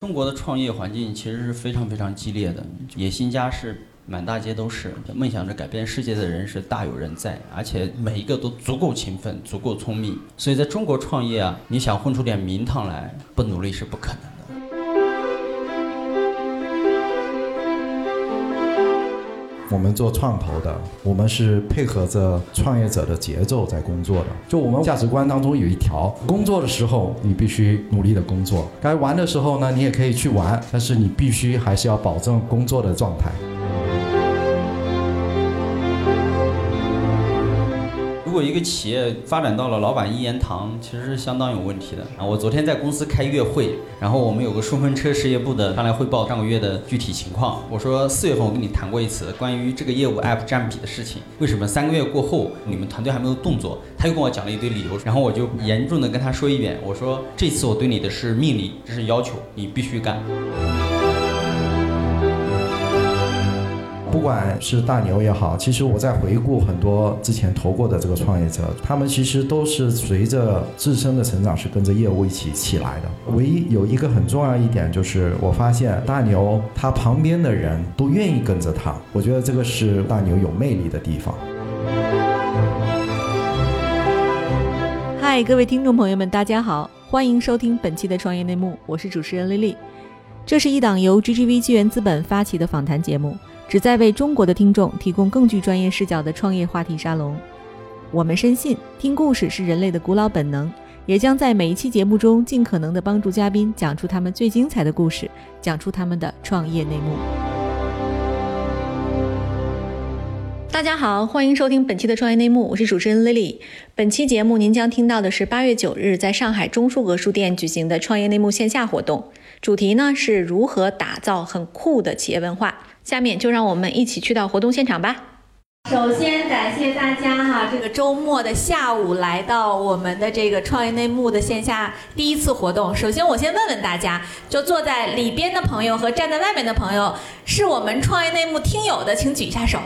中国的创业环境其实是非常非常激烈的，野心家是满大街都是，梦想着改变世界的人是大有人在，而且每一个都足够勤奋、足够聪明。所以在中国创业啊，你想混出点名堂来，不努力是不可能我们做创投的，我们是配合着创业者的节奏在工作的。就我们价值观当中有一条，工作的时候你必须努力的工作，该玩的时候呢，你也可以去玩，但是你必须还是要保证工作的状态。如果一个企业发展到了老板一言堂，其实是相当有问题的啊！我昨天在公司开月会，然后我们有个顺风车事业部的上来汇报上个月的具体情况。我说四月份我跟你谈过一次关于这个业务 app 占比的事情，为什么三个月过后你们团队还没有动作？他又跟我讲了一堆理由，然后我就严重的跟他说一遍，我说这次我对你的是命令，这是要求，你必须干。不管是大牛也好，其实我在回顾很多之前投过的这个创业者，他们其实都是随着自身的成长是跟着业务一起起来的。唯一有一个很重要一点就是，我发现大牛他旁边的人都愿意跟着他，我觉得这个是大牛有魅力的地方。嗨，各位听众朋友们，大家好，欢迎收听本期的创业内幕，我是主持人丽丽。这是一档由 GGV 纪元资本发起的访谈节目。旨在为中国的听众提供更具专业视角的创业话题沙龙。我们深信，听故事是人类的古老本能，也将在每一期节目中尽可能的帮助嘉宾讲出他们最精彩的故事，讲出他们的创业内幕。大家好，欢迎收听本期的创业内幕，我是主持人 Lily。本期节目您将听到的是八月九日在上海中书阁书店举行的创业内幕线下活动，主题呢是如何打造很酷的企业文化。下面就让我们一起去到活动现场吧。首先感谢大家哈，这个周末的下午来到我们的这个创业内幕的线下第一次活动。首先我先问问大家，就坐在里边的朋友和站在外面的朋友，是我们创业内幕听友的，请举一下手。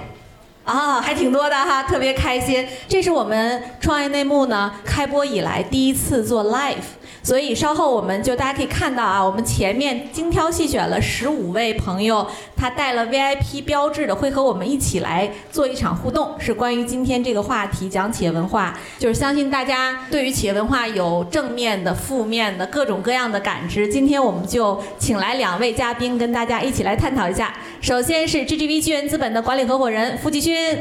啊，还挺多的哈，特别开心。这是我们创业内幕呢开播以来第一次做 live。所以稍后我们就大家可以看到啊，我们前面精挑细选了十五位朋友，他带了 VIP 标志的，会和我们一起来做一场互动，是关于今天这个话题，讲企业文化。就是相信大家对于企业文化有正面的、负面的各种各样的感知。今天我们就请来两位嘉宾跟大家一起来探讨一下。首先是 GGV 纪源资本的管理合伙人付继勋，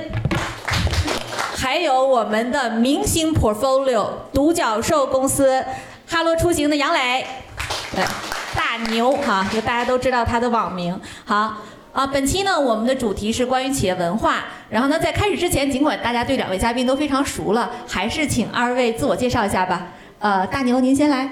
还有我们的明星 Portfolio 独角兽公司。哈罗出行的杨磊，对，大牛哈，就大家都知道他的网名。好啊，本期呢，我们的主题是关于企业文化。然后呢，在开始之前，尽管大家对两位嘉宾都非常熟了，还是请二位自我介绍一下吧。呃，大牛您先来。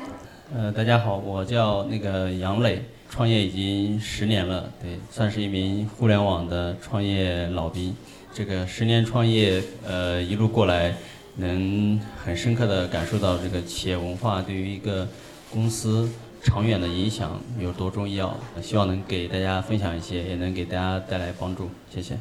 呃，大家好，我叫那个杨磊，创业已经十年了，对，算是一名互联网的创业老兵。这个十年创业，呃，一路过来。能很深刻地感受到这个企业文化对于一个公司长远的影响有多重要，希望能给大家分享一些，也能给大家带来帮助。谢谢。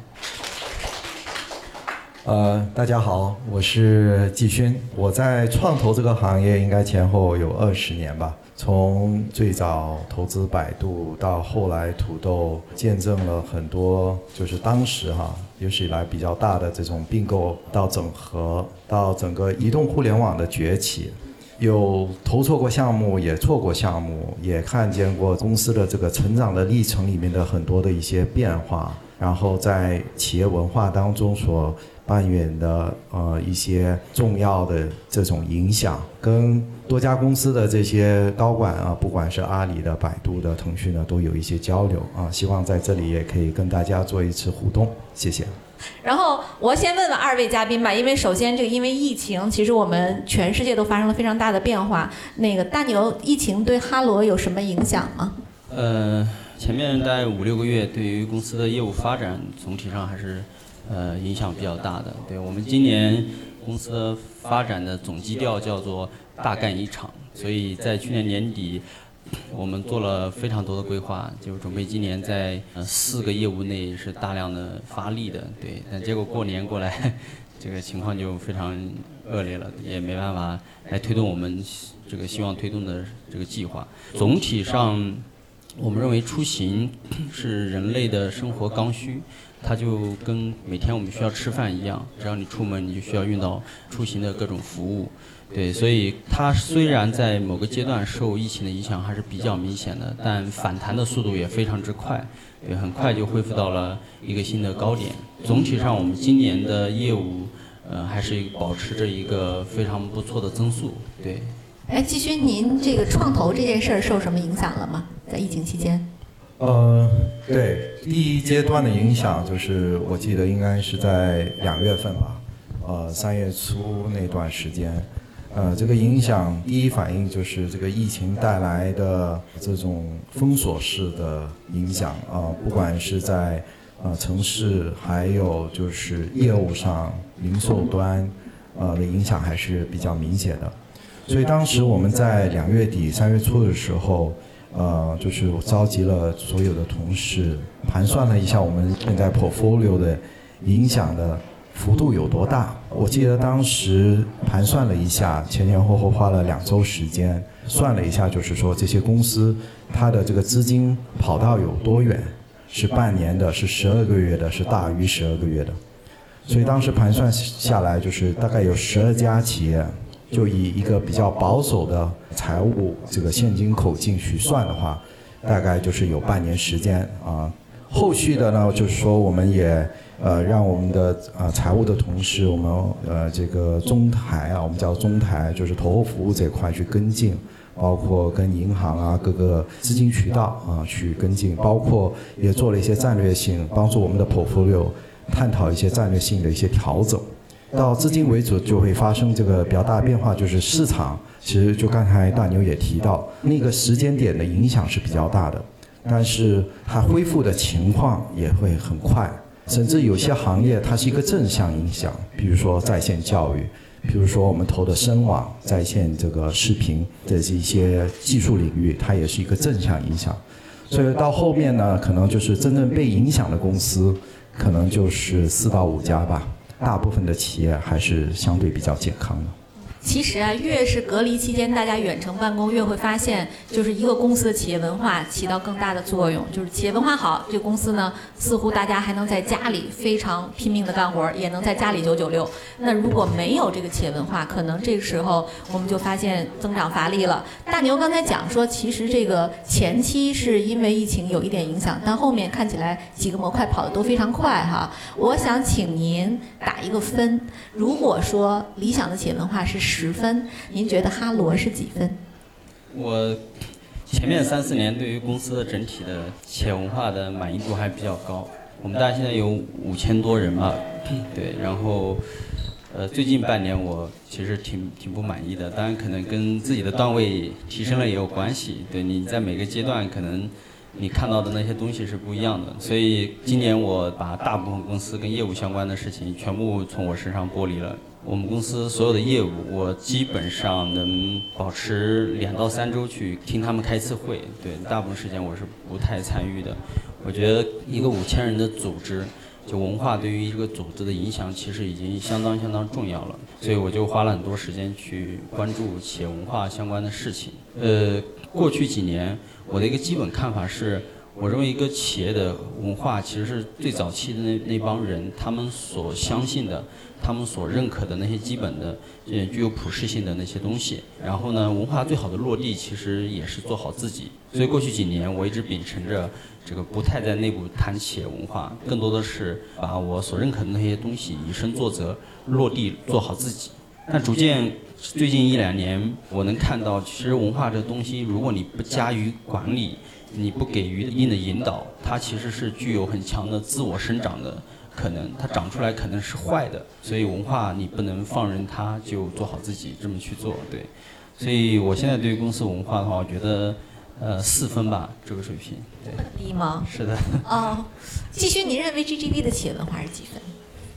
呃，大家好，我是季勋，我在创投这个行业应该前后有二十年吧。从最早投资百度到后来土豆，见证了很多，就是当时哈有史以来比较大的这种并购到整合，到整个移动互联网的崛起，有投错过项目，也错过项目，也看见过公司的这个成长的历程里面的很多的一些变化，然后在企业文化当中所。扮演的呃一些重要的这种影响，跟多家公司的这些高管啊，不管是阿里的、百度的、腾讯的，都有一些交流啊。希望在这里也可以跟大家做一次互动，谢谢。然后我先问问二位嘉宾吧，因为首先这个因为疫情，其实我们全世界都发生了非常大的变化。那个大牛，疫情对哈罗有什么影响吗？呃，前面大概五六个月，对于公司的业务发展总体上还是。呃，影响比较大的，对我们今年公司发展的总基调叫做大干一场，所以在去年年底，我们做了非常多的规划，就准备今年在呃四个业务内是大量的发力的，对，但结果过年过来，这个情况就非常恶劣了，也没办法来推动我们这个希望推动的这个计划。总体上，我们认为出行是人类的生活刚需，它就跟每天我们需要吃饭一样，只要你出门，你就需要用到出行的各种服务。对，所以它虽然在某个阶段受疫情的影响还是比较明显的，但反弹的速度也非常之快，对，很快就恢复到了一个新的高点。总体上，我们今年的业务，呃，还是保持着一个非常不错的增速，对。哎，季勋，您这个创投这件事儿受什么影响了吗？在疫情期间？呃，对，第一阶段的影响就是我记得应该是在两月份吧，呃，三月初那段时间。呃，这个影响第一反应就是这个疫情带来的这种封锁式的影响啊，不管是在呃城市，还有就是业务上、零售端，呃的影响还是比较明显的。所以当时我们在两月底、三月初的时候，呃，就是召集了所有的同事，盘算了一下我们现在 portfolio 的影响的。幅度有多大？我记得当时盘算了一下，前前后后花了两周时间，算了一下，就是说这些公司它的这个资金跑道有多远？是半年的，是十二个月的，是大于十二个月的。所以当时盘算下来，就是大概有十二家企业，就以一个比较保守的财务这个现金口径去算的话，大概就是有半年时间啊。后续的呢，就是说我们也。呃，让我们的呃财务的同事，我们呃这个中台啊，我们叫中台，就是投后服务这块去跟进，包括跟银行啊各个资金渠道啊去跟进，包括也做了一些战略性，帮助我们的 portfolio 探讨一些战略性的一些调整。到资金为主就会发生这个比较大的变化，就是市场其实就刚才大牛也提到，那个时间点的影响是比较大的，但是它恢复的情况也会很快。甚至有些行业它是一个正向影响，比如说在线教育，比如说我们投的深网在线这个视频的这些技术领域，它也是一个正向影响。所以到后面呢，可能就是真正被影响的公司，可能就是四到五家吧。大部分的企业还是相对比较健康的。其实啊，越是隔离期间大家远程办公，越会发现，就是一个公司的企业文化起到更大的作用。就是企业文化好，这公司呢，似乎大家还能在家里非常拼命的干活，也能在家里九九六。那如果没有这个企业文化，可能这个时候我们就发现增长乏力了。大牛刚才讲说，其实这个前期是因为疫情有一点影响，但后面看起来几个模块跑得都非常快哈。我想请您打一个分，如果说理想的企业文化是。十分，您觉得哈罗是几分？我前面三四年对于公司的整体的企业文化的满意度还比较高。我们大概现在有五千多人吧，对。然后，呃，最近半年我其实挺挺不满意的。当然，可能跟自己的段位提升了也有关系。对，你在每个阶段可能你看到的那些东西是不一样的。所以今年我把大部分公司跟业务相关的事情全部从我身上剥离了。我们公司所有的业务，我基本上能保持两到三周去听他们开一次会。对，大部分时间我是不太参与的。我觉得一个五千人的组织，就文化对于一个组织的影响，其实已经相当相当重要了。所以我就花了很多时间去关注企业文化相关的事情。呃，过去几年，我的一个基本看法是，我认为一个企业的文化，其实是最早期的那那帮人他们所相信的。他们所认可的那些基本的、呃具有普适性的那些东西，然后呢，文化最好的落地其实也是做好自己。所以过去几年，我一直秉承着这个不太在内部谈企业文化，更多的是把我所认可的那些东西以身作则，落地做好自己。但逐渐最近一两年，我能看到，其实文化这东西，如果你不加以管理，你不给予一定的引导，它其实是具有很强的自我生长的。可能它长出来可能是坏的，所以文化你不能放任它就做好自己这么去做，对。所以我现在对于公司文化的话，我觉得，呃，四分吧，这个水平。对。低吗？是的。哦，继续，您认为 GGV 的企业文化是几分？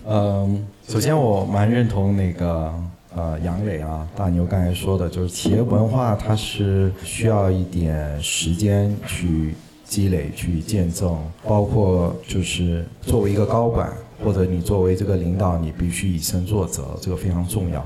嗯，首先我蛮认同那个呃杨磊啊大牛刚才说的，就是企业文化它是需要一点时间去。积累去见证，包括就是作为一个高管，或者你作为这个领导，你必须以身作则，这个非常重要。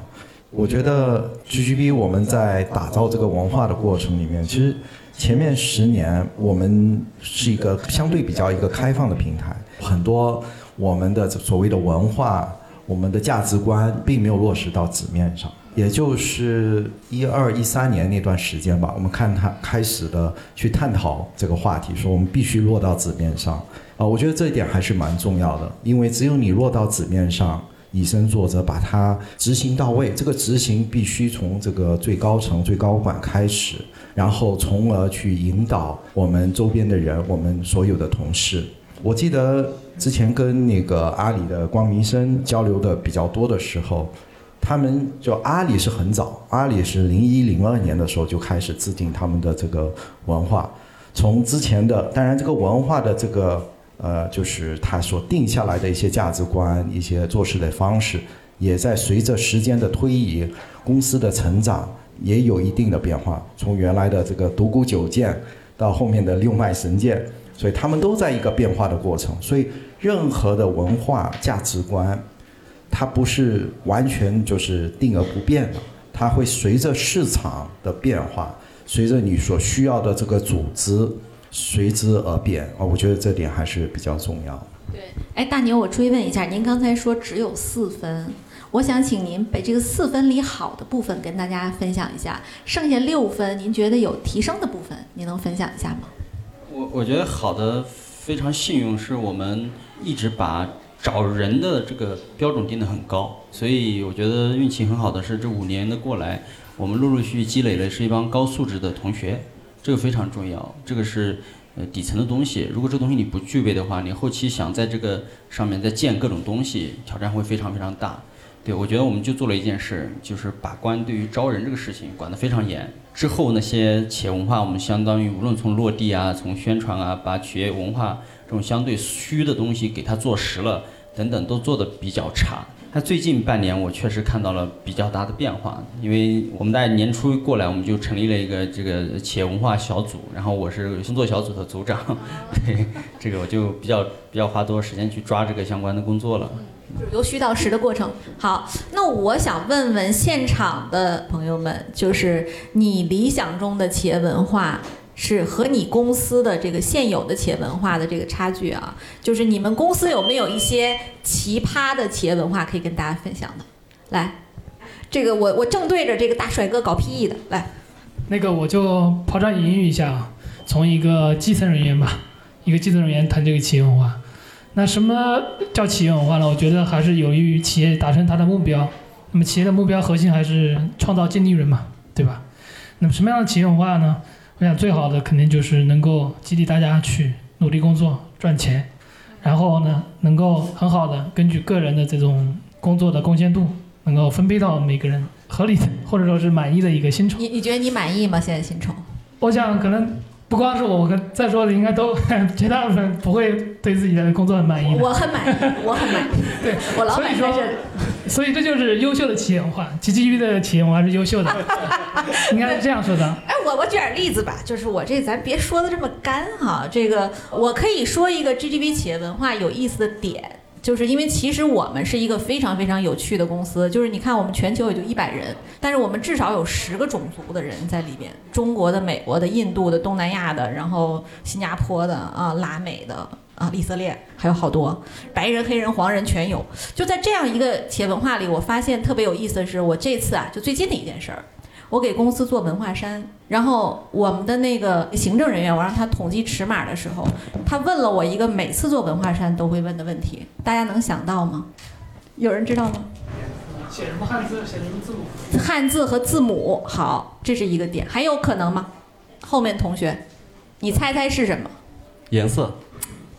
我觉得 GGB 我们在打造这个文化的过程里面，其实前面十年我们是一个相对比较一个开放的平台，很多我们的所谓的文化、我们的价值观并没有落实到纸面上。也就是一二一三年那段时间吧，我们看他开始的去探讨这个话题，说我们必须落到纸面上。啊，我觉得这一点还是蛮重要的，因为只有你落到纸面上，以身作则，把它执行到位。这个执行必须从这个最高层、最高管开始，然后从而去引导我们周边的人，我们所有的同事。我记得之前跟那个阿里的光明生交流的比较多的时候。他们就阿里是很早，阿里是零一零二年的时候就开始制定他们的这个文化，从之前的当然这个文化的这个呃就是他所定下来的一些价值观、一些做事的方式，也在随着时间的推移，公司的成长也有一定的变化。从原来的这个独孤九剑到后面的六脉神剑，所以他们都在一个变化的过程。所以任何的文化价值观。它不是完全就是定而不变的，它会随着市场的变化，随着你所需要的这个组织随之而变啊。我觉得这点还是比较重要。对，哎，大牛，我追问一下，您刚才说只有四分，我想请您把这个四分里好的部分跟大家分享一下，剩下六分您觉得有提升的部分，您能分享一下吗？我我觉得好的非常幸运，是我们一直把。找人的这个标准定得很高，所以我觉得运气很好的是这五年的过来，我们陆陆续续积累了是一帮高素质的同学，这个非常重要，这个是呃底层的东西。如果这东西你不具备的话，你后期想在这个上面再建各种东西，挑战会非常非常大。对我觉得我们就做了一件事，就是把关对于招人这个事情管得非常严。之后那些企业文化，我们相当于无论从落地啊，从宣传啊，把企业文化这种相对虚的东西给它做实了。等等都做得比较差，那最近半年我确实看到了比较大的变化，因为我们在年初过来，我们就成立了一个这个企业文化小组，然后我是工作小组的组长，对，这个我就比较比较花多时间去抓这个相关的工作了，由虚到实的过程。好，那我想问问现场的朋友们，就是你理想中的企业文化。是和你公司的这个现有的企业文化的这个差距啊，就是你们公司有没有一些奇葩的企业文化可以跟大家分享的？来，这个我我正对着这个大帅哥搞 PE 的，来，那个我就抛砖引玉一下啊，从一个基层人员吧，一个基层人员谈这个企业文化，那什么叫企业文化呢？我觉得还是有利于企业达成它的目标。那么企业的目标核心还是创造净利润嘛，对吧？那么什么样的企业文化呢？我想最好的肯定就是能够激励大家去努力工作赚钱，然后呢，能够很好的根据个人的这种工作的贡献度，能够分配到每个人合理的或者说是满意的一个薪酬。你你觉得你满意吗？现在薪酬？我想可能。不光是我，我跟在座的应该都 绝大部分不会对自己的工作很满意。我很满意，我很满意。对，我老板在这里，所以这就是优秀的企业文化，GGV 的企业文化是优秀的，应该是这样说的。哎，我我举点例子吧，就是我这咱别说的这么干哈，这个我可以说一个 GGB 企业文化有意思的点。就是因为其实我们是一个非常非常有趣的公司，就是你看我们全球也就一百人，但是我们至少有十个种族的人在里边，中国的、美国的、印度的、东南亚的，然后新加坡的啊、拉美的啊、以色列，还有好多白人、黑人、黄人全有。就在这样一个企业文化里，我发现特别有意思的是，我这次啊，就最近的一件事儿。我给公司做文化衫，然后我们的那个行政人员，我让他统计尺码的时候，他问了我一个每次做文化衫都会问的问题，大家能想到吗？有人知道吗？写什么汉字？写什么字母？汉字和字母，好，这是一个点，还有可能吗？后面同学，你猜猜是什么？颜色。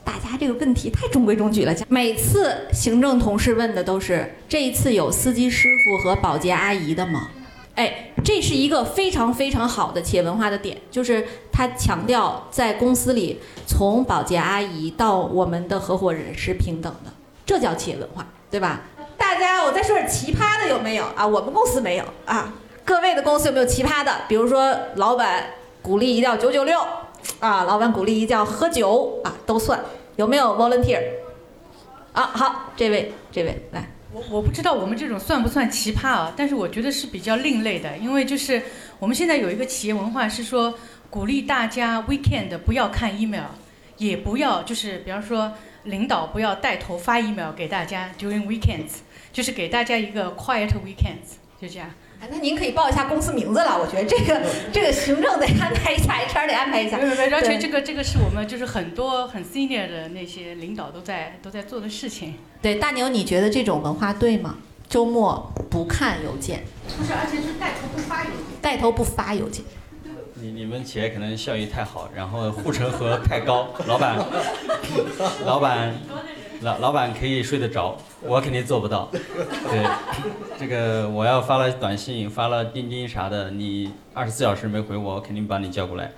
大家这个问题太中规中矩了，每次行政同事问的都是这一次有司机师傅和保洁阿姨的吗？哎，这是一个非常非常好的企业文化的点，就是他强调在公司里，从保洁阿姨到我们的合伙人是平等的，这叫企业文化，对吧？大家，我再说点奇葩的有没有啊？我们公司没有啊，各位的公司有没有奇葩的？比如说，老板鼓励一定要九九六，啊，老板鼓励一定要喝酒啊，都算有没有 volunteer？啊，好，这位，这位来。我我不知道我们这种算不算奇葩啊？但是我觉得是比较另类的，因为就是我们现在有一个企业文化是说。鼓励大家 weekend 不要看 email，也不要就是比方说领导不要带头发 email 给大家 during weekends，就是给大家一个 quiet weekends，就这样。哎，那您可以报一下公司名字了。我觉得这个这个行政得安排一下，HR 得安排一下。没有没有，而且这个这个是我们就是很多很 senior 的那些领导都在都在做的事情。对，大牛，你觉得这种文化对吗？周末不看邮件，不是，而且是带头不发邮件。带头不发邮件。你你们企业可能效益太好，然后护城河太高，老板，老板，老老板可以睡得着，我肯定做不到。对，这个我要发了短信，发了钉钉啥的，你二十四小时没回我，我肯定把你叫过来。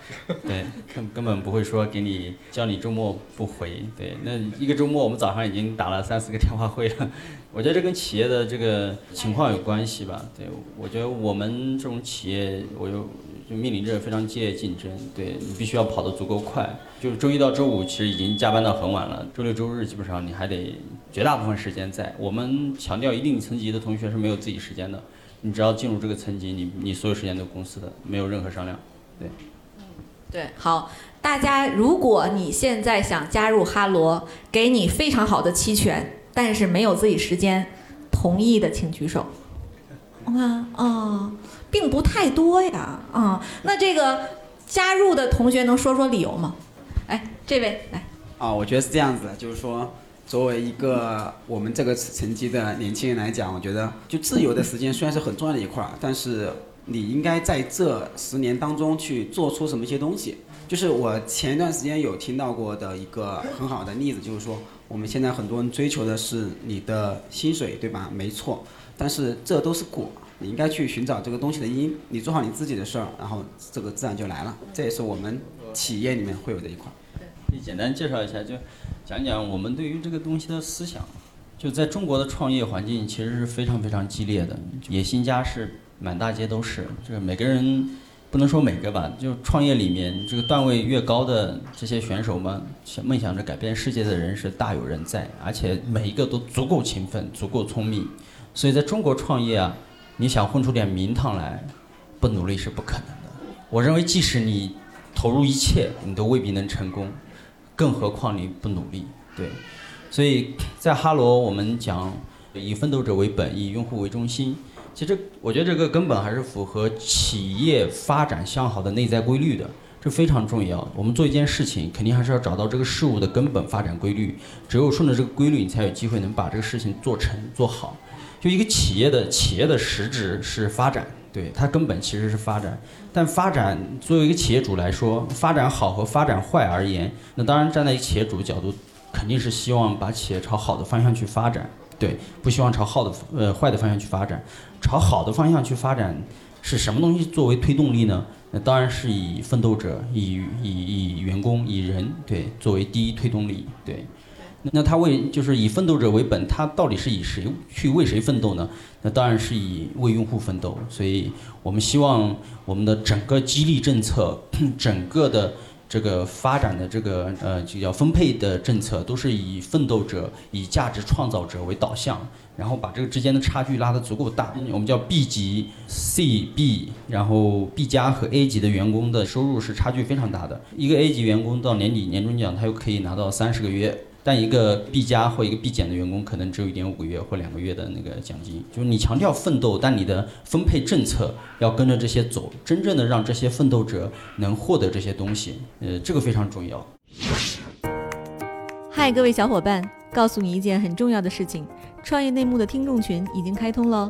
对，根根本不会说给你叫你周末不回。对，那一个周末我们早上已经打了三四个电话会了。我觉得这跟企业的这个情况有关系吧。对，我觉得我们这种企业，我有。就面临着非常激烈竞争，对你必须要跑得足够快。就是周一到周五其实已经加班到很晚了，周六周日基本上你还得绝大部分时间在。我们强调一定层级的同学是没有自己时间的，你只要进入这个层级，你你所有时间都公司的，没有任何商量。对，对，好，大家，如果你现在想加入哈罗，给你非常好的期权，但是没有自己时间，同意的请举手。我看啊，并不太多呀，啊，那这个加入的同学能说说理由吗？哎，这位来，啊，我觉得是这样子的，就是说，作为一个我们这个层级的年轻人来讲，我觉得就自由的时间虽然是很重要的一块儿，但是你应该在这十年当中去做出什么一些东西。就是我前一段时间有听到过的一个很好的例子，就是说我们现在很多人追求的是你的薪水，对吧？没错，但是这都是果，你应该去寻找这个东西的因，你做好你自己的事儿，然后这个自然就来了。这也是我们企业里面会有的一块。可以简单介绍一下，就讲讲我们对于这个东西的思想。就在中国的创业环境其实是非常非常激烈的，野心家是满大街都是，这个每个人不能说每个吧，就创业里面这个段位越高的这些选手们，梦想着改变世界的人是大有人在，而且每一个都足够勤奋、足够聪明，所以在中国创业啊，你想混出点名堂来，不努力是不可能的。我认为，即使你投入一切，你都未必能成功，更何况你不努力。对，所以在哈罗，我们讲以奋斗者为本，以用户为中心。其实我觉得这个根本还是符合企业发展向好的内在规律的，这非常重要。我们做一件事情，肯定还是要找到这个事物的根本发展规律，只有顺着这个规律，你才有机会能把这个事情做成做好。就一个企业的企业的实质是发展，对它根本其实是发展。但发展作为一个企业主来说，发展好和发展坏而言，那当然站在企业主角度，肯定是希望把企业朝好的方向去发展，对，不希望朝好的呃坏的方向去发展。朝好的方向去发展，是什么东西作为推动力呢？那当然是以奋斗者、以以以员工、以人对作为第一推动力，对。那他为就是以奋斗者为本，他到底是以谁去为谁奋斗呢？那当然是以为用户奋斗。所以我们希望我们的整个激励政策，整个的这个发展的这个呃就叫分配的政策，都是以奋斗者、以价值创造者为导向，然后把这个之间的差距拉得足够大。我们叫 B 级、C、B，然后 B 加和 A 级的员工的收入是差距非常大的。一个 A 级员工到年底年终奖，他又可以拿到三十个月。但一个 B 加或一个 B 减的员工，可能只有一点五个月或两个月的那个奖金。就是你强调奋斗，但你的分配政策要跟着这些走，真正的让这些奋斗者能获得这些东西，呃，这个非常重要。嗨，各位小伙伴，告诉你一件很重要的事情：创业内幕的听众群已经开通喽。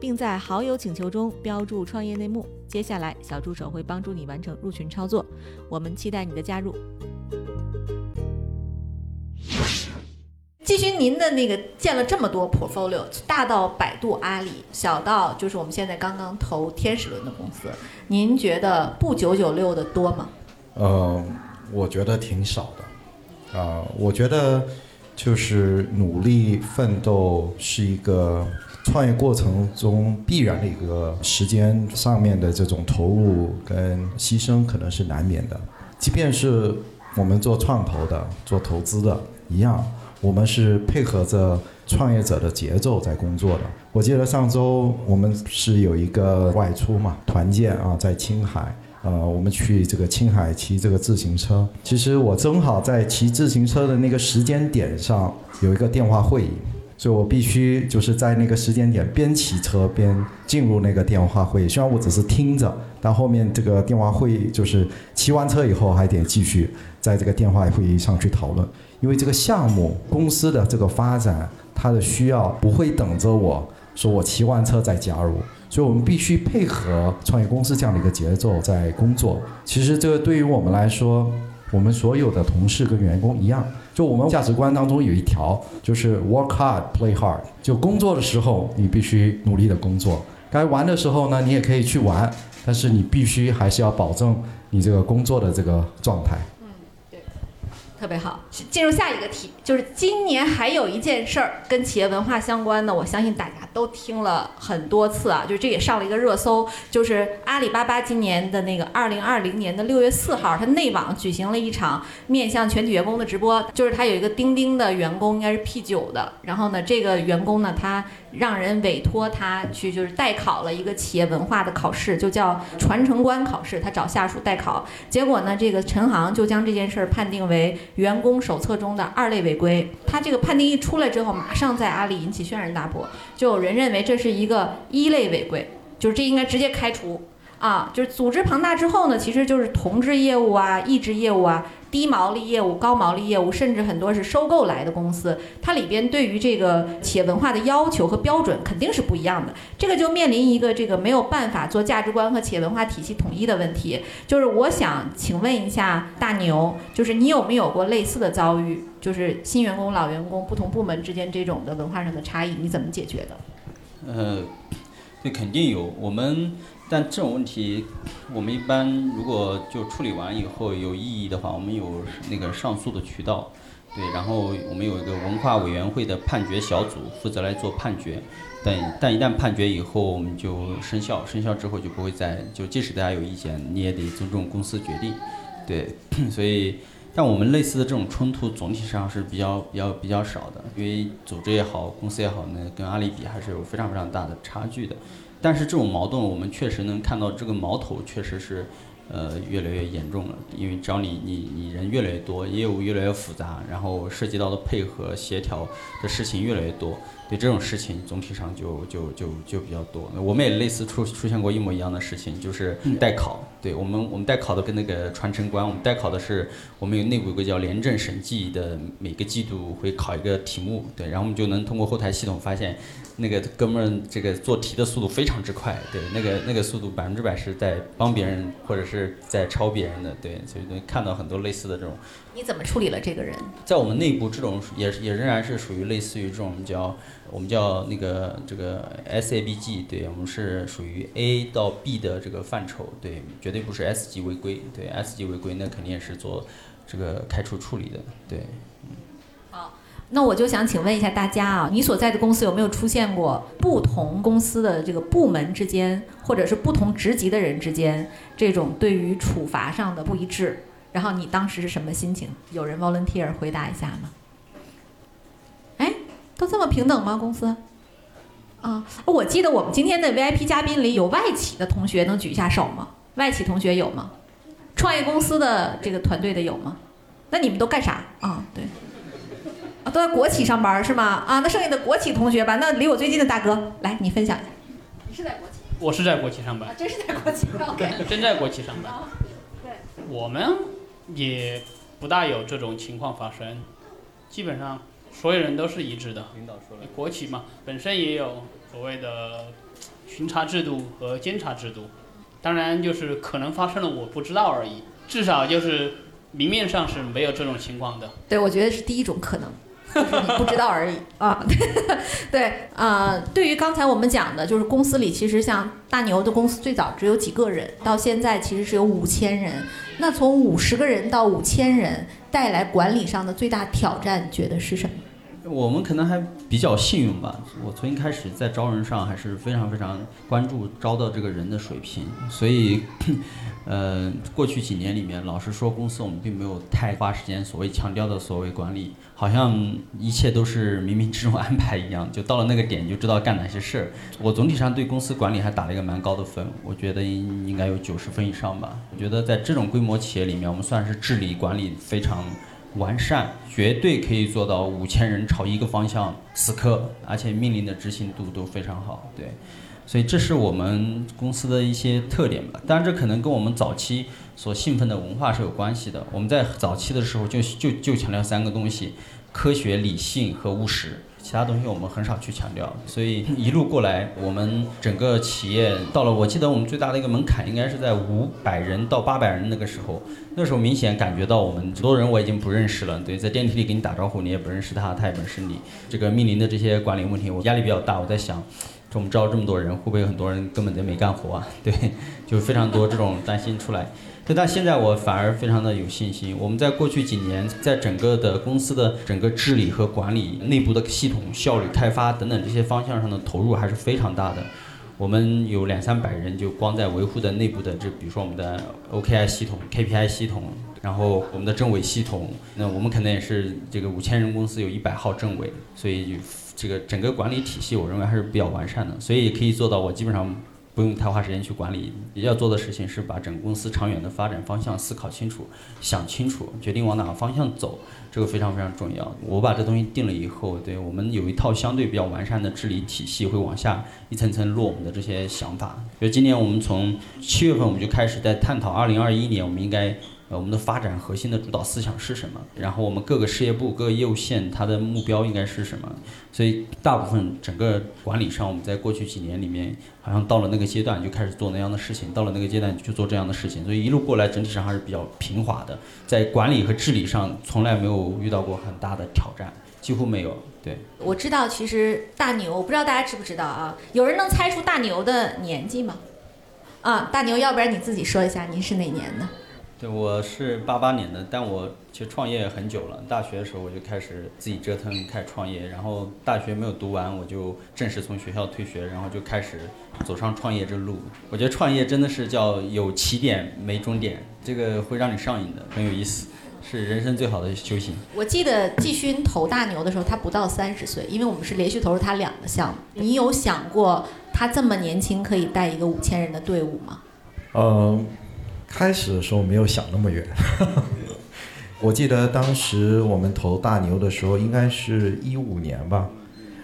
并在好友请求中标注“创业内幕”。接下来，小助手会帮助你完成入群操作。我们期待你的加入。继续，您的那个建了这么多 portfolio，大到百度、阿里，小到就是我们现在刚刚投天使轮的公司，您觉得不九九六的多吗？呃，我觉得挺少的。啊、我觉得就是努力奋斗是一个创业过程中必然的一个时间上面的这种投入跟牺牲，可能是难免的。即便是我们做创投的、做投资的一样，我们是配合着创业者的节奏在工作的。我记得上周我们是有一个外出嘛，团建啊，在青海。呃，我们去这个青海骑这个自行车，其实我正好在骑自行车的那个时间点上有一个电话会议，所以我必须就是在那个时间点边骑车边进入那个电话会议。虽然我只是听着，但后面这个电话会议就是骑完车以后还得继续在这个电话会议上去讨论，因为这个项目公司的这个发展，它的需要不会等着我说我骑完车再加入。所以我们必须配合创业公司这样的一个节奏在工作。其实这个对于我们来说，我们所有的同事跟员工一样，就我们价值观当中有一条，就是 work hard, play hard。就工作的时候，你必须努力的工作；该玩的时候呢，你也可以去玩，但是你必须还是要保证你这个工作的这个状态。特别好，进入下一个题，就是今年还有一件事儿跟企业文化相关的，我相信大家都听了很多次啊，就是这也上了一个热搜，就是阿里巴巴今年的那个二零二零年的六月四号，它内网举行了一场面向全体员工的直播，就是它有一个钉钉的员工，应该是 P 九的，然后呢，这个员工呢，他让人委托他去就是代考了一个企业文化的考试，就叫传承官考试，他找下属代考，结果呢，这个陈航就将这件事儿判定为员工手册中的二类违规。他这个判定一出来之后，马上在阿里引起轩然大波，就有人认为这是一个一类违规，就是这应该直接开除啊。就是组织庞大之后呢，其实就是同质业务啊、异质业务啊。低毛利业务、高毛利业务，甚至很多是收购来的公司，它里边对于这个企业文化的要求和标准肯定是不一样的。这个就面临一个这个没有办法做价值观和企业文化体系统一的问题。就是我想请问一下大牛，就是你有没有过类似的遭遇？就是新员工、老员工不同部门之间这种的文化上的差异，你怎么解决的？呃，这肯定有我们。但这种问题，我们一般如果就处理完以后有异议的话，我们有那个上诉的渠道，对，然后我们有一个文化委员会的判决小组负责来做判决，但但一旦判决以后，我们就生效，生效之后就不会再就即使大家有意见，你也得尊重公司决定，对，所以但我们类似的这种冲突总体上是比较比较比较少的，因为组织也好，公司也好，那跟阿里比还是有非常非常大的差距的。但是这种矛盾，我们确实能看到这个矛头确实是，呃，越来越严重了。因为只要你你你人越来越多，业务越来越复杂，然后涉及到的配合协调的事情越来越多，对这种事情总体上就就就就比较多。我们也类似出出现过一模一样的事情，就是代考。对我们我们代考的跟那个传承官，我们代考的是我们有内部有个叫廉政审计的，每个季度会考一个题目，对，然后我们就能通过后台系统发现。那个哥们儿，这个做题的速度非常之快，对，那个那个速度百分之百是在帮别人或者是在抄别人的，对，所以能看到很多类似的这种。你怎么处理了这个人？在我们内部，这种也也仍然是属于类似于这种叫我们叫那个这个 SABG，对我们是属于 A 到 B 的这个范畴，对，绝对不是 S 级违规，对，S 级违规那肯定也是做这个开除处理的，对。那我就想请问一下大家啊，你所在的公司有没有出现过不同公司的这个部门之间，或者是不同职级的人之间这种对于处罚上的不一致？然后你当时是什么心情？有人 volunteer 回答一下吗？哎，都这么平等吗？公司？啊，我记得我们今天的 VIP 嘉宾里有外企的同学，能举一下手吗？外企同学有吗？创业公司的这个团队的有吗？那你们都干啥啊？对。都在国企上班是吗？啊，那剩下的国企同学吧，那离我最近的大哥，来你分享一下。你是在国企？我是在国企上班。啊真是在国企 上班。真在国企上班。对。我们也不大有这种情况发生，基本上所有人都是一致的。领导说了。国企嘛，本身也有所谓的巡查制度和监察制度，当然就是可能发生了我不知道而已。至少就是明面上是没有这种情况的。对，我觉得是第一种可能。你 不知道而已啊，对啊，对于刚才我们讲的，就是公司里其实像大牛的公司最早只有几个人，到现在其实是有五千人。那从五十个人到五千人，带来管理上的最大挑战，觉得是什么？我们可能还比较幸运吧。我从一开始在招人上还是非常非常关注招到这个人的水平，所以，呃，过去几年里面，老实说，公司我们并没有太花时间所谓强调的所谓管理，好像一切都是冥冥之中安排一样，就到了那个点就知道干哪些事儿。我总体上对公司管理还打了一个蛮高的分，我觉得应应该有九十分以上吧。我觉得在这种规模企业里面，我们算是治理管理非常。完善绝对可以做到五千人朝一个方向死磕，而且命令的执行度都非常好。对，所以这是我们公司的一些特点吧。当然，这可能跟我们早期所兴奋的文化是有关系的。我们在早期的时候就就就强调三个东西：科学、理性和务实。其他东西我们很少去强调，所以一路过来，我们整个企业到了，我记得我们最大的一个门槛应该是在五百人到八百人那个时候，那时候明显感觉到我们很多人我已经不认识了，对，在电梯里给你打招呼你也不认识他，他也不认识你，这个面临的这些管理问题，我压力比较大，我在想，这我们招这么多人，会不会有很多人根本就没干活啊？对，就非常多这种担心出来。但现在我反而非常的有信心。我们在过去几年，在整个的公司的整个治理和管理、内部的系统效率开发等等这些方向上的投入还是非常大的。我们有两三百人，就光在维护的内部的这，比如说我们的 OKI 系统、KPI 系统，然后我们的政委系统，那我们可能也是这个五千人公司有一百号政委，所以这个整个管理体系，我认为还是比较完善的，所以可以做到我基本上。不用太花时间去管理，要做的事情是把整个公司长远的发展方向思考清楚、想清楚，决定往哪个方向走，这个非常非常重要。我把这东西定了以后，对我们有一套相对比较完善的治理体系，会往下一层层落我们的这些想法。比如今年我们从七月份我们就开始在探讨，二零二一年我们应该。呃，我们的发展核心的主导思想是什么？然后我们各个事业部、各个业务线，它的目标应该是什么？所以大部分整个管理上，我们在过去几年里面，好像到了那个阶段就开始做那样的事情，到了那个阶段就做这样的事情。所以一路过来，整体上还是比较平滑的，在管理和治理上从来没有遇到过很大的挑战，几乎没有。对，我知道，其实大牛，我不知道大家知不知道啊？有人能猜出大牛的年纪吗？啊，大牛，要不然你自己说一下，您是哪年的？对，我是八八年的，但我其实创业很久了。大学的时候我就开始自己折腾，开始创业。然后大学没有读完，我就正式从学校退学，然后就开始走上创业之路。我觉得创业真的是叫有起点没终点，这个会让你上瘾的，很有意思，是人生最好的修行。我记得季勋投大牛的时候，他不到三十岁，因为我们是连续投入他两个项目。你有想过他这么年轻可以带一个五千人的队伍吗？嗯。开始的时候没有想那么远，我记得当时我们投大牛的时候，应该是一五年吧。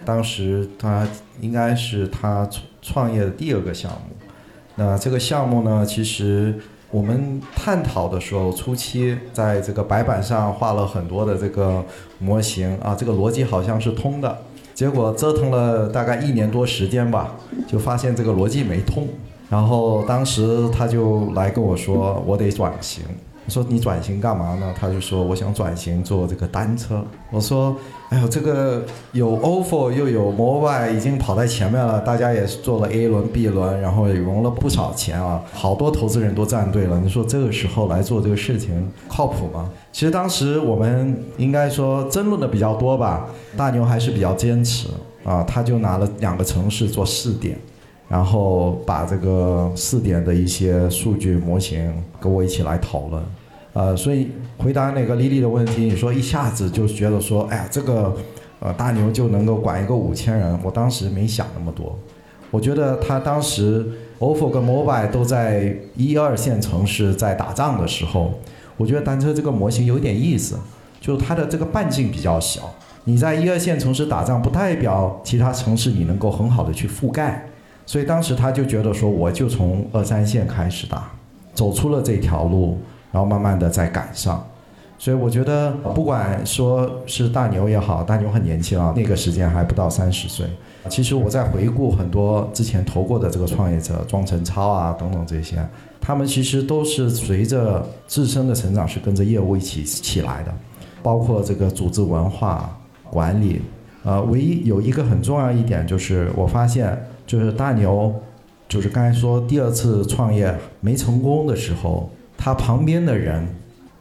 当时他应该是他创业的第二个项目。那这个项目呢，其实我们探讨的时候，初期在这个白板上画了很多的这个模型啊，这个逻辑好像是通的。结果折腾了大概一年多时间吧，就发现这个逻辑没通。然后当时他就来跟我说，我得转型。我说你转型干嘛呢？他就说我想转型做这个单车。我说，哎呦，这个有 ofo 又有 mobile 已经跑在前面了，大家也是做了 A 轮、B 轮，然后也融了不少钱啊，好多投资人都站队了。你说这个时候来做这个事情靠谱吗？其实当时我们应该说争论的比较多吧。大牛还是比较坚持啊，他就拿了两个城市做试点。然后把这个试点的一些数据模型跟我一起来讨论，呃，所以回答那个丽丽的问题，你说一下子就觉得说，哎呀，这个呃大牛就能够管一个五千人，我当时没想那么多。我觉得他当时 ofo 跟 mobile 都在一二线城市在打仗的时候，我觉得单车这个模型有点意思，就是它的这个半径比较小，你在一二线城市打仗，不代表其他城市你能够很好的去覆盖。所以当时他就觉得说，我就从二三线开始打，走出了这条路，然后慢慢的再赶上。所以我觉得，不管说是大牛也好，大牛很年轻啊，那个时间还不到三十岁。其实我在回顾很多之前投过的这个创业者，庄成超啊等等这些，他们其实都是随着自身的成长是跟着业务一起起来的，包括这个组织文化管理。呃，唯一有一个很重要一点就是我发现。就是大牛，就是刚才说第二次创业没成功的时候，他旁边的人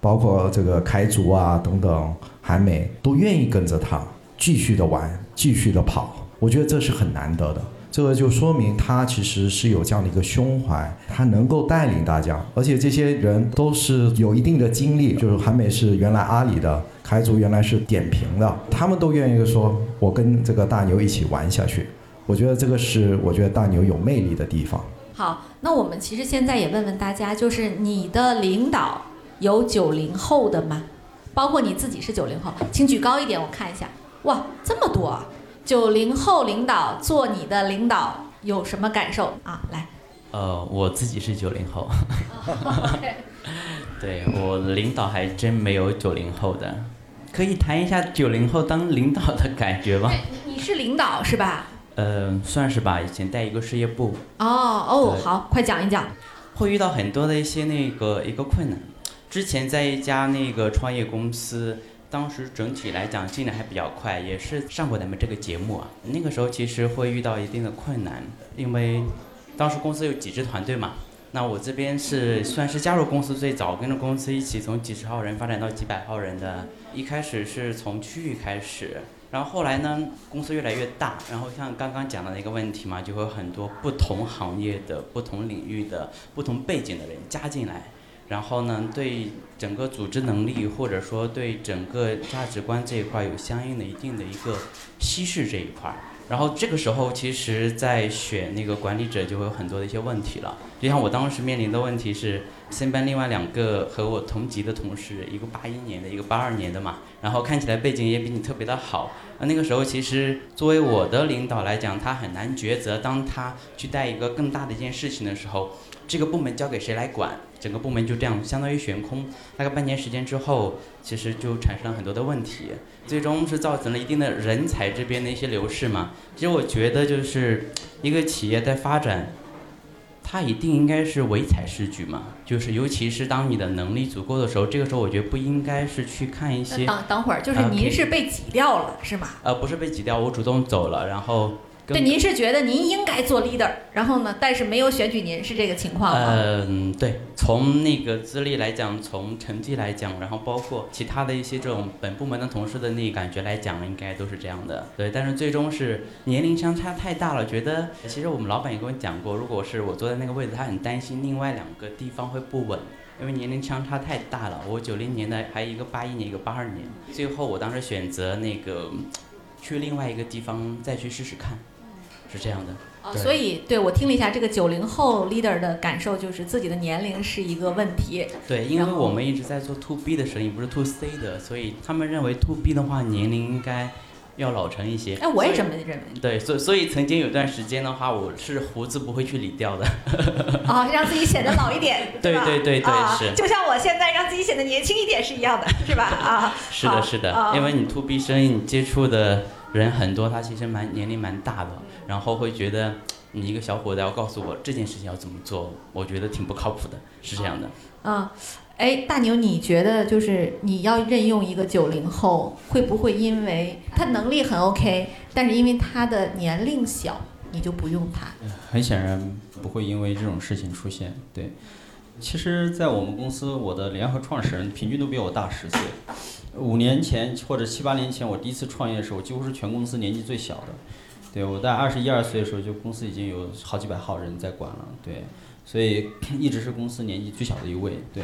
包括这个凯祖啊等等，韩美都愿意跟着他继续的玩，继续的跑。我觉得这是很难得的。这个就说明他其实是有这样的一个胸怀，他能够带领大家，而且这些人都是有一定的经历，就是韩美是原来阿里的，凯祖原来是点评的，他们都愿意说，我跟这个大牛一起玩下去。我觉得这个是我觉得大牛有魅力的地方。好，那我们其实现在也问问大家，就是你的领导有九零后的吗？包括你自己是九零后，请举高一点，我看一下。哇，这么多！九零后领导做你的领导有什么感受啊？来，呃，我自己是九零后，对我领导还真没有九零后的，可以谈一下九零后当领导的感觉吗？你是领导是吧？呃，算是吧，以前带一个事业部。哦哦，好，快讲一讲。会遇到很多的一些那个一个困难。之前在一家那个创业公司。当时整体来讲进展还比较快，也是上过咱们这个节目啊。那个时候其实会遇到一定的困难，因为当时公司有几支团队嘛。那我这边是算是加入公司最早，跟着公司一起从几十号人发展到几百号人的。一开始是从区域开始，然后后来呢，公司越来越大，然后像刚刚讲到的一个问题嘛，就会有很多不同行业的、不同领域的、不同背景的人加进来。然后呢，对整个组织能力或者说对整个价值观这一块有相应的一定的一个稀释这一块。然后这个时候，其实，在选那个管理者就会有很多的一些问题了。就像我当时面临的问题是，先班另外两个和我同级的同事，一个八一年的，一个八二年的嘛，然后看起来背景也比你特别的好。那那个时候，其实作为我的领导来讲，他很难抉择。当他去带一个更大的一件事情的时候，这个部门交给谁来管？整个部门就这样相当于悬空，大概半年时间之后，其实就产生了很多的问题，最终是造成了一定的人才这边的一些流失嘛。其实我觉得就是一个企业在发展，它一定应该是唯才是举嘛，就是尤其是当你的能力足够的时候，这个时候我觉得不应该是去看一些。等等会儿，就是您是被挤掉了是吗？呃，不是被挤掉，我主动走了，然后。对，您是觉得您应该做 leader，然后呢，但是没有选举您是这个情况吗？嗯，对，从那个资历来讲，从成绩来讲，然后包括其他的一些这种本部门的同事的那感觉来讲，应该都是这样的。对，但是最终是年龄相差太大了，觉得其实我们老板也跟我讲过，如果是我坐在那个位置，他很担心另外两个地方会不稳，因为年龄相差太大了。我九零年的，还有一个八一年，一个八二年。最后我当时选择那个去另外一个地方再去试试看。是这样的，哦，所以对我听了一下，这个九零后 leader 的感受就是自己的年龄是一个问题。对，因为我们一直在做 to B 的生意，不是 to C 的，所以他们认为 to B 的话年龄应该要老成一些。哎，我也这么认为。对，所所以曾经有段时间的话，我是胡子不会去理掉的。啊，让自己显得老一点，对对对对，是。就像我现在让自己显得年轻一点是一样的，是吧？啊，是的，是的，因为你 to B 生意，你接触的人很多，他其实蛮年龄蛮大的。然后会觉得你一个小伙子要告诉我这件事情要怎么做，我觉得挺不靠谱的，是这样的。啊，哎，大牛，你觉得就是你要任用一个九零后，会不会因为他能力很 OK，但是因为他的年龄小，你就不用他？很显然不会因为这种事情出现。对，其实，在我们公司，我的联合创始人平均都比我大十岁。五年前或者七八年前，我第一次创业的时候，几乎是全公司年纪最小的。对，我在二十一二岁的时候，就公司已经有好几百号人在管了，对，所以 一直是公司年纪最小的一位，对，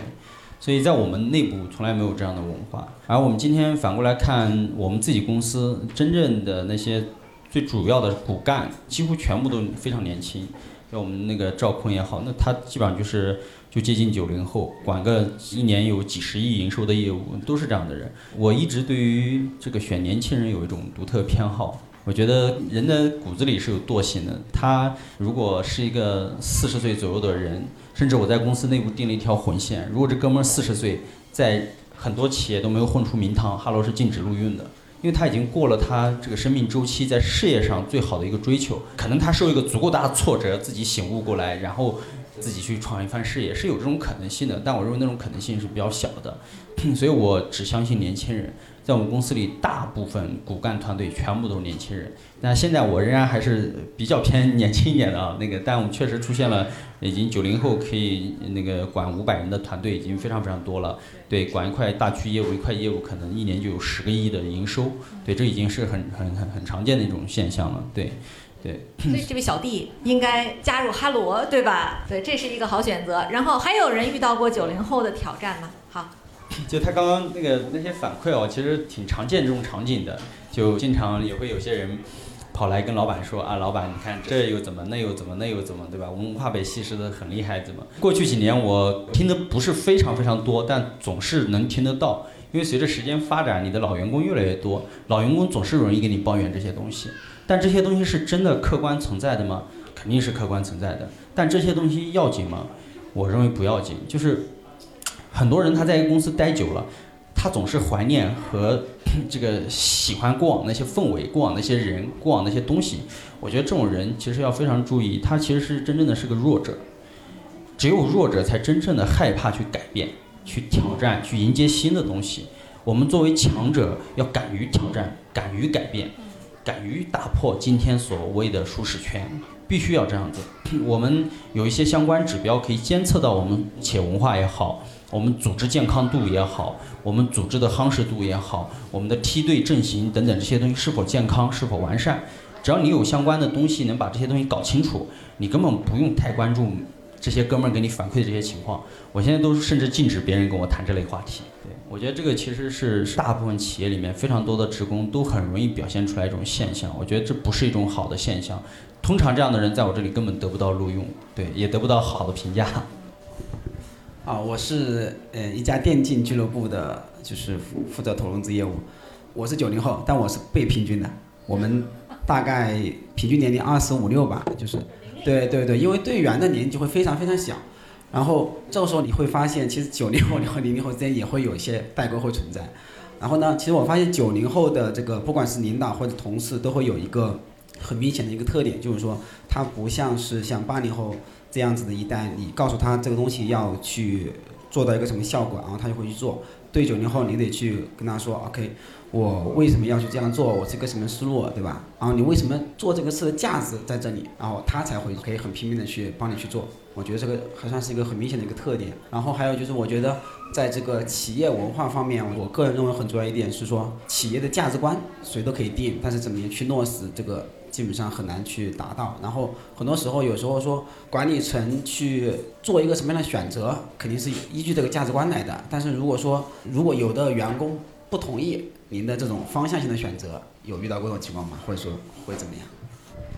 所以在我们内部从来没有这样的文化。而我们今天反过来看，我们自己公司真正的那些最主要的骨干，几乎全部都非常年轻。像我们那个赵坤也好，那他基本上就是就接近九零后，管个一年有几十亿营收的业务，都是这样的人。我一直对于这个选年轻人有一种独特偏好。我觉得人的骨子里是有惰性的。他如果是一个四十岁左右的人，甚至我在公司内部定了一条红线：如果这哥们儿四十岁，在很多企业都没有混出名堂，哈罗是禁止录用的，因为他已经过了他这个生命周期在事业上最好的一个追求。可能他受一个足够大的挫折，自己醒悟过来，然后自己去创一番事业，是有这种可能性的。但我认为那种可能性是比较小的，所以我只相信年轻人。在我们公司里，大部分骨干团队全部都是年轻人。那现在我仍然还是比较偏年轻一点的啊，那个，但我们确实出现了已经九零后可以那个管五百人的团队已经非常非常多了。对，管一块大区业务，一块业务可能一年就有十个亿的营收。对，这已经是很很很很常见的一种现象了。对。对，所以这位小弟应该加入哈罗，对吧？对，这是一个好选择。然后还有人遇到过九零后的挑战吗？好，就他刚刚那个那些反馈哦，其实挺常见这种场景的，就经常也会有些人跑来跟老板说啊，老板你看这又怎么，那又怎么，那又怎么，对吧？文化被稀释的很厉害，怎么？过去几年我听的不是非常非常多，但总是能听得到，因为随着时间发展，你的老员工越来越多，老员工总是容易给你抱怨这些东西。但这些东西是真的客观存在的吗？肯定是客观存在的。但这些东西要紧吗？我认为不要紧。就是很多人他在一个公司待久了，他总是怀念和 这个喜欢过往那些氛围、过往那些人、过往那些东西。我觉得这种人其实要非常注意，他其实是真正的是个弱者。只有弱者才真正的害怕去改变、去挑战、去迎接新的东西。我们作为强者，要敢于挑战、敢于改变。敢于打破今天所谓的舒适圈，必须要这样子。我们有一些相关指标可以监测到我们企业文化也好，我们组织健康度也好，我们组织的夯实度也好，我们的梯队阵型等等这些东西是否健康、是否完善。只要你有相关的东西，能把这些东西搞清楚，你根本不用太关注这些哥们儿给你反馈的这些情况。我现在都甚至禁止别人跟我谈这类话题。对。我觉得这个其实是大部分企业里面非常多的职工都很容易表现出来一种现象。我觉得这不是一种好的现象。通常这样的人在我这里根本得不到录用，对，也得不到好的评价。啊，我是呃一家电竞俱乐部的，就是负负责投融资业务。我是九零后，但我是被平均的。我们大概平均年龄二十五六吧，就是，对对对，因为队员的年纪会非常非常小。然后这个时候你会发现，其实九零后和零零后之间也会有一些代沟会存在。然后呢，其实我发现九零后的这个不管是领导或者同事，都会有一个很明显的一个特点，就是说他不像是像八零后这样子的一代，你告诉他这个东西要去做到一个什么效果，然后他就会去做。对九零后，你得去跟他说，OK。我为什么要去这样做？我是一个什么思路，对吧？然后你为什么做这个事的价值在这里？然后他才会可以很拼命的去帮你去做。我觉得这个还算是一个很明显的一个特点。然后还有就是，我觉得在这个企业文化方面，我个人认为很重要一点是说，企业的价值观谁都可以定，但是怎么样去落实这个，基本上很难去达到。然后很多时候，有时候说管理层去做一个什么样的选择，肯定是依据这个价值观来的。但是如果说如果有的员工不同意，您的这种方向性的选择有遇到过这种情况吗？或者说会怎么样？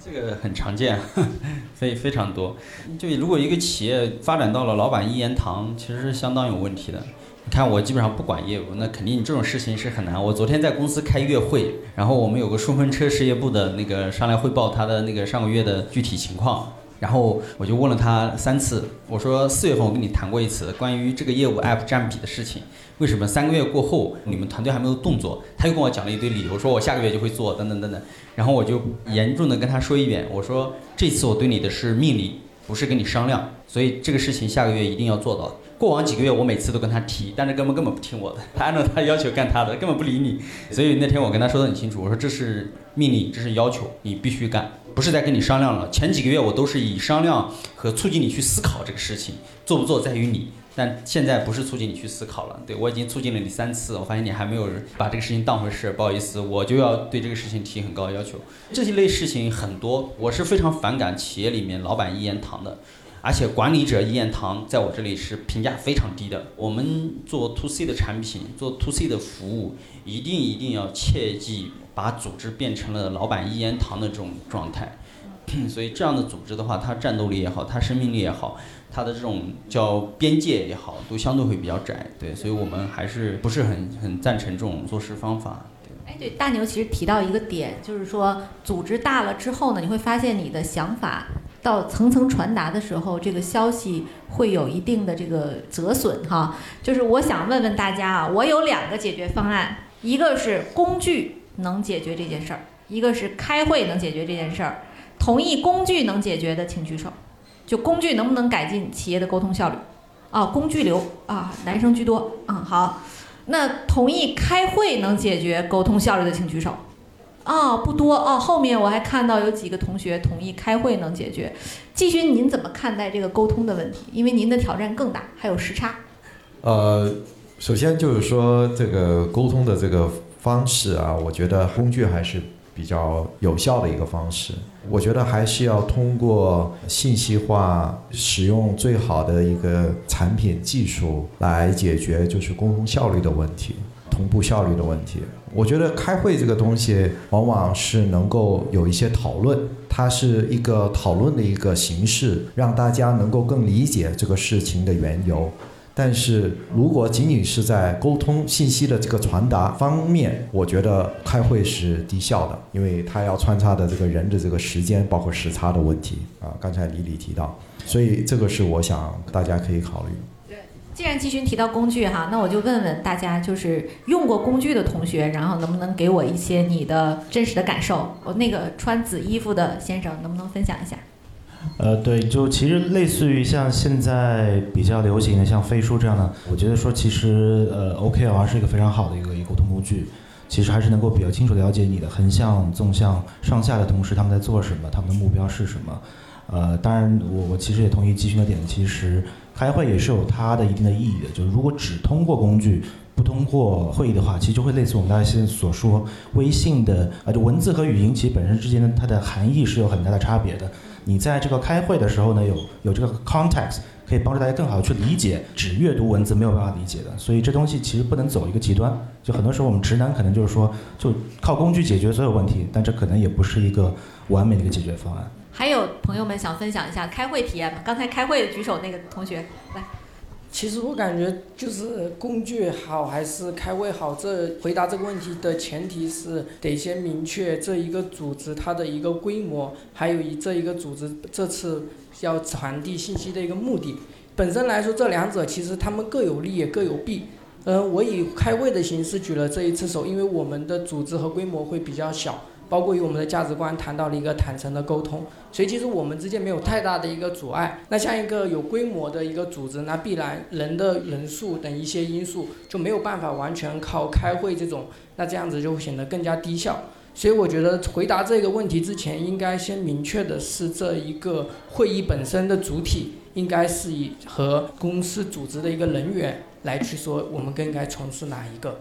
这个很常见，非非常多。就如果一个企业发展到了老板一言堂，其实是相当有问题的。你看我基本上不管业务，那肯定这种事情是很难。我昨天在公司开月会，然后我们有个顺风车事业部的那个上来汇报他的那个上个月的具体情况。然后我就问了他三次，我说四月份我跟你谈过一次关于这个业务 app 占比的事情，为什么三个月过后你们团队还没有动作？他又跟我讲了一堆理由，说我下个月就会做，等等等等。然后我就严重的跟他说一遍，我说这次我对你的是命令，不是跟你商量，所以这个事情下个月一定要做到。过往几个月我每次都跟他提，但是根本根本不听我的，他按照他要求干他的，根本不理你。所以那天我跟他说的很清楚，我说这是命令，这是要求，你必须干。不是在跟你商量了，前几个月我都是以商量和促进你去思考这个事情，做不做在于你。但现在不是促进你去思考了，对我已经促进了你三次，我发现你还没有把这个事情当回事，不好意思，我就要对这个事情提很高要求。这一类事情很多，我是非常反感企业里面老板一言堂的，而且管理者一言堂在我这里是评价非常低的。我们做 to C 的产品，做 to C 的服务，一定一定要切记。把组织变成了老板一言堂的这种状态，所以这样的组织的话，它战斗力也好，它生命力也好，它的这种叫边界也好，都相对会比较窄。对，所以我们还是不是很很赞成这种做事方法。哎，对，大牛其实提到一个点，就是说组织大了之后呢，你会发现你的想法到层层传达的时候，这个消息会有一定的这个折损哈。就是我想问问大家啊，我有两个解决方案，一个是工具。能解决这件事儿，一个是开会能解决这件事儿，同意工具能解决的请举手。就工具能不能改进企业的沟通效率？啊，工具流啊，男生居多。嗯，好。那同意开会能解决沟通效率的，请举手。哦，不多哦。后面我还看到有几个同学同意开会能解决。季勋，您怎么看待这个沟通的问题？因为您的挑战更大，还有时差。呃，首先就是说这个沟通的这个方式啊，我觉得工具还是比较有效的一个方式。我觉得还是要通过信息化，使用最好的一个产品技术来解决就是沟通效率的问题。同步效率的问题，我觉得开会这个东西往往是能够有一些讨论，它是一个讨论的一个形式，让大家能够更理解这个事情的缘由。但是如果仅仅是在沟通信息的这个传达方面，我觉得开会是低效的，因为它要穿插的这个人的这个时间，包括时差的问题啊。刚才李李提到，所以这个是我想大家可以考虑。对既然季勋提到工具哈，那我就问问大家，就是用过工具的同学，然后能不能给我一些你的真实的感受？我那个穿紫衣服的先生，能不能分享一下？呃，对，就其实类似于像现在比较流行的像飞书这样的，我觉得说其实呃 OKR 是一个非常好的一个一沟通工具，其实还是能够比较清楚了解你的横向、纵向、上下的同时他们在做什么，他们的目标是什么。呃，当然我我其实也同意季勋的点，其实。开会也是有它的一定的意义的，就是如果只通过工具，不通过会议的话，其实就会类似我们大家现在所说，微信的啊，就文字和语音其实本身之间的它的含义是有很大的差别的。你在这个开会的时候呢，有有这个 context，可以帮助大家更好的去理解，只阅读文字没有办法理解的。所以这东西其实不能走一个极端。就很多时候我们直男可能就是说，就靠工具解决所有问题，但这可能也不是一个完美的一个解决方案。还有朋友们想分享一下开会体验吗？刚才开会举手那个同学来。其实我感觉就是工具好还是开会好，这回答这个问题的前提是得先明确这一个组织它的一个规模，还有一这一个组织这次要传递信息的一个目的。本身来说，这两者其实他们各有利也各有弊。嗯，我以开会的形式举了这一次手，因为我们的组织和规模会比较小。包括与我们的价值观谈到了一个坦诚的沟通，所以其实我们之间没有太大的一个阻碍。那像一个有规模的一个组织，那必然人的人数等一些因素就没有办法完全靠开会这种，那这样子就会显得更加低效。所以我觉得回答这个问题之前，应该先明确的是这一个会议本身的主体应该是以和公司组织的一个人员来去说，我们更应该从事哪一个。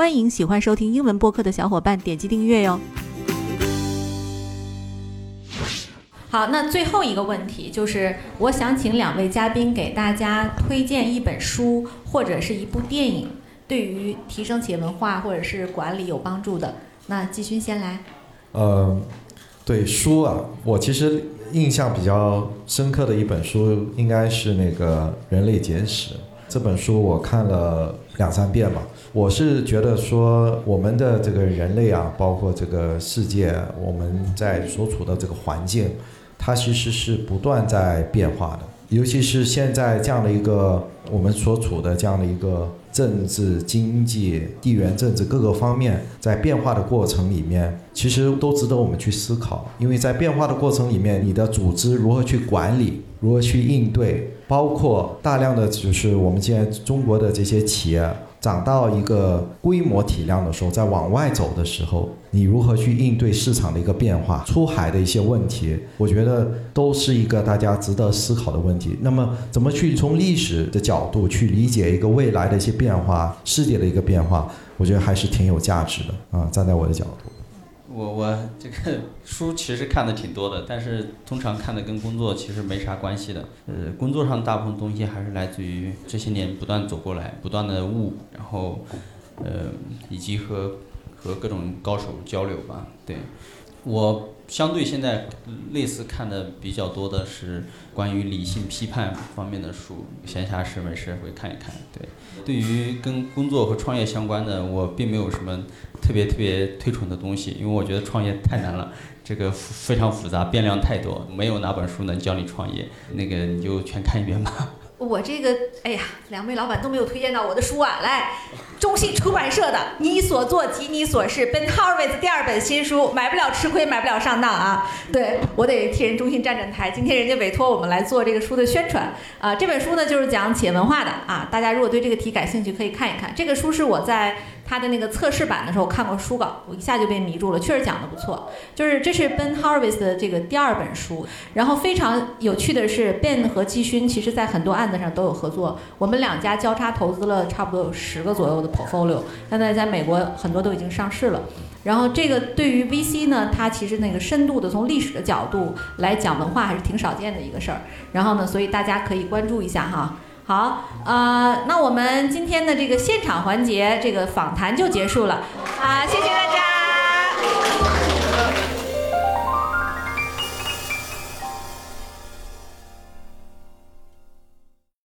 欢迎喜欢收听英文播客的小伙伴点击订阅哟。好，那最后一个问题就是，我想请两位嘉宾给大家推荐一本书或者是一部电影，对于提升企业文化或者是管理有帮助的。那季勋先来。呃，对书啊，我其实印象比较深刻的一本书应该是那个《人类简史》这本书，我看了两三遍吧。我是觉得说，我们的这个人类啊，包括这个世界，我们在所处的这个环境，它其实是不断在变化的。尤其是现在这样的一个我们所处的这样的一个政治、经济、地缘政治各个方面在变化的过程里面，其实都值得我们去思考。因为在变化的过程里面，你的组织如何去管理，如何去应对，包括大量的就是我们现在中国的这些企业。涨到一个规模体量的时候，在往外走的时候，你如何去应对市场的一个变化、出海的一些问题？我觉得都是一个大家值得思考的问题。那么，怎么去从历史的角度去理解一个未来的一些变化、世界的一个变化？我觉得还是挺有价值的啊！站在我的角度。我我这个书其实看的挺多的，但是通常看的跟工作其实没啥关系的。呃，工作上大部分东西还是来自于这些年不断走过来，不断的悟，然后呃，以及和和各种高手交流吧。对，我相对现在类似看的比较多的是关于理性批判方面的书，闲暇时没事会看一看。对，对于跟工作和创业相关的，我并没有什么特别特别推崇的东西，因为我觉得创业太难了，这个非常复杂，变量太多，没有哪本书能教你创业。那个你就全看一遍吧。我这个，哎呀，两位老板都没有推荐到我的书啊！来，中信出版社的《你所做及你所是》Ben Horowitz 第二本新书，买不了吃亏，买不了上当啊！对我得替人中信站站台，今天人家委托我们来做这个书的宣传啊。这本书呢就是讲企业文化的啊，大家如果对这个题感兴趣，可以看一看。这个书是我在。他的那个测试版的时候我看过书稿，我一下就被迷住了，确实讲的不错。就是这是 Ben Horowitz 的这个第二本书，然后非常有趣的是，Ben 和季勋其实在很多案子上都有合作，我们两家交叉投资了差不多有十个左右的 portfolio，现在在美国很多都已经上市了。然后这个对于 VC 呢，它其实那个深度的从历史的角度来讲文化还是挺少见的一个事儿。然后呢，所以大家可以关注一下哈。好，呃，那我们今天的这个现场环节，这个访谈就结束了，啊，谢谢大家。